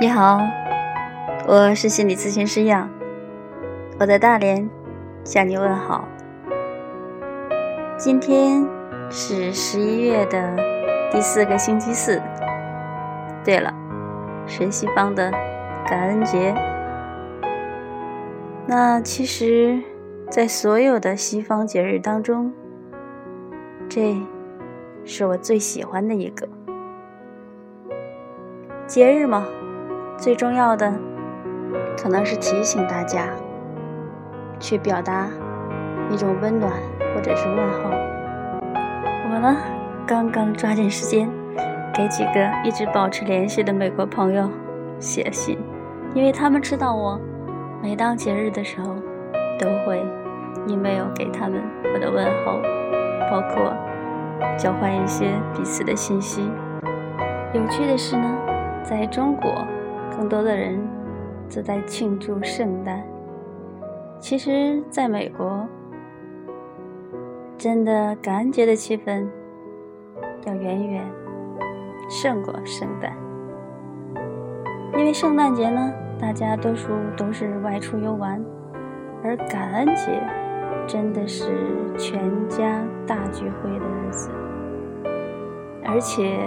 你好，我是心理咨询师杨，我在大连向你问好。今天是十一月的第四个星期四。对了，是西方的感恩节。那其实，在所有的西方节日当中，这是我最喜欢的一个节日嘛。最重要的，可能是提醒大家去表达一种温暖或者是问候。我呢，刚刚抓紧时间给几个一直保持联系的美国朋友写信，因为他们知道我每当节日的时候都会 email 给他们我的问候，包括交换一些彼此的信息。有趣的是呢，在中国。更多的人则在庆祝圣诞。其实，在美国，真的感恩节的气氛要远远胜过圣诞。因为圣诞节呢，大家多数都是外出游玩，而感恩节真的是全家大聚会的日子，而且。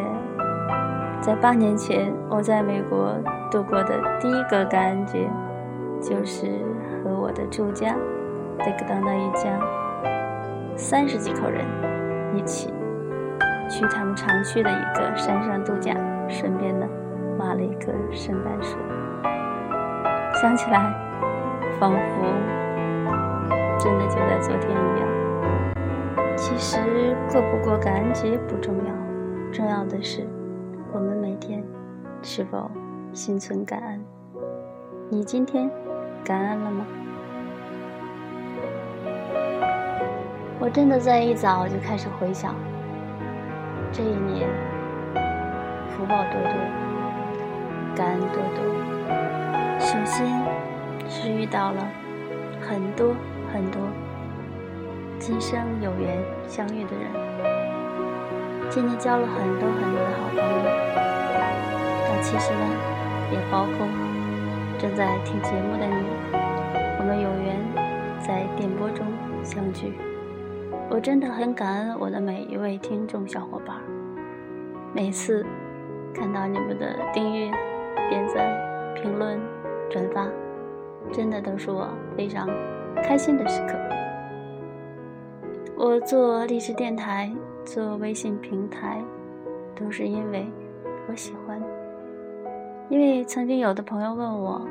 在八年前，我在美国度过的第一个感恩节，就是和我的住家德克当那一家三十几口人一起去他们常去的一个山上度假，顺便呢挖了一棵圣诞树。想起来，仿佛真的就在昨天一样。其实过不过感恩节不重要，重要的是。我们每天是否心存感恩？你今天感恩了吗？我真的在一早就开始回想，这一年福报多多，感恩多多。首先是遇到了很多很多今生有缘相遇的人。今天交了很多很多的好朋友，但其实呢，也包括正在听节目的你。我们有缘在电波中相聚，我真的很感恩我的每一位听众小伙伴。每次看到你们的订阅、点赞、评论、转发，真的都是我非常开心的时刻。我做励志电台。做微信平台，都是因为我喜欢。因为曾经有的朋友问我，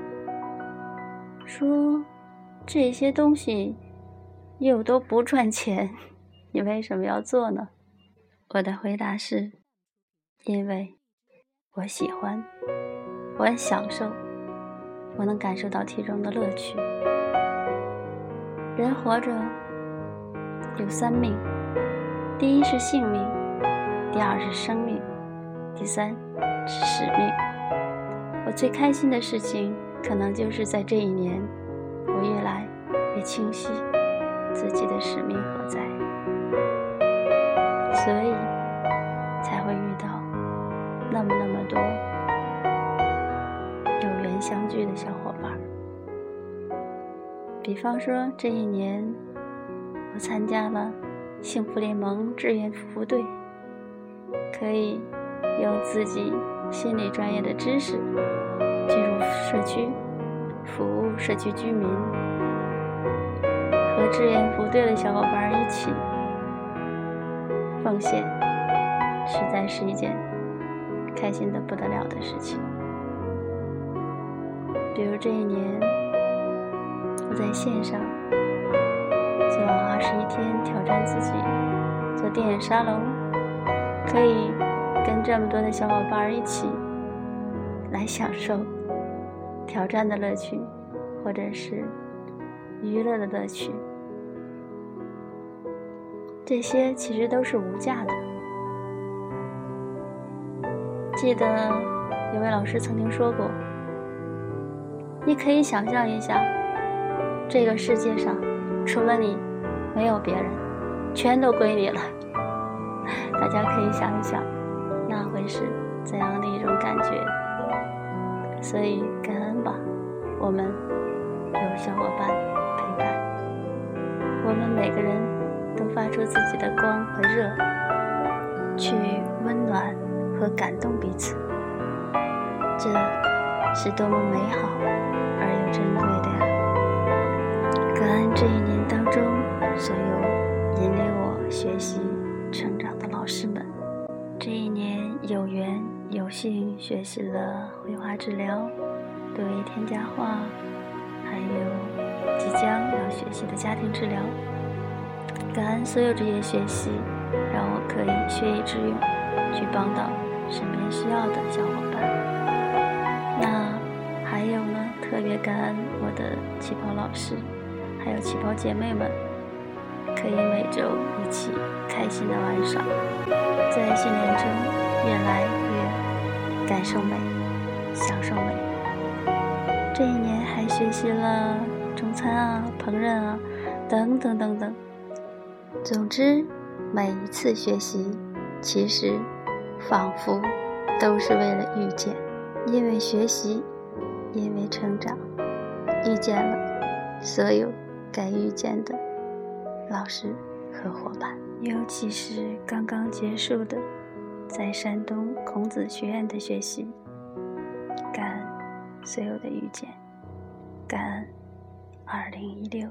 说这些东西又都不赚钱，你为什么要做呢？我的回答是：因为我喜欢，我很享受，我能感受到其中的乐趣。人活着有三命。第一是性命，第二是生命，第三是使命。我最开心的事情，可能就是在这一年，我越来越清晰自己的使命何在，所以才会遇到那么那么多有缘相聚的小伙伴。比方说，这一年我参加了。幸福联盟志愿服务队可以用自己心理专业的知识进入社区，服务社区居民，和志愿服务队的小伙伴一起奉献，实在是一件开心的不得了的事情。比如这一年，我在线上。做二十一天挑战自己，做电影沙龙，可以跟这么多的小伙伴一起来享受挑战的乐趣，或者是娱乐的乐趣，这些其实都是无价的。记得有位老师曾经说过：“你可以想象一下，这个世界上。”除了你，没有别人，全都归你了。大家可以想一想，那会是怎样的一种感觉？所以感恩吧，我们有小伙伴陪伴，我们每个人都发出自己的光和热，去温暖和感动彼此，这是多么美好而又珍贵的呀！所有引领我学习成长的老师们，这一年有缘有幸学习了绘画治疗。对添加画，还有即将要学习的家庭治疗，感恩所有这些学习，让我可以学以致用，去帮到身边需要的小伙伴。那还有呢，特别感恩我的旗袍老师，还有旗袍姐妹们，可以每周一起开心的玩耍，在训练中越来越感受美，享受美。这一年还学习了中餐啊、烹饪啊，等等等等。总之，每一次学习，其实仿佛都是为了遇见，因为学习，因为成长，遇见了所有该遇见的老师和伙伴。尤其是刚刚结束的在山东孔子学院的学习，感恩。所有的遇见，感恩二零一六。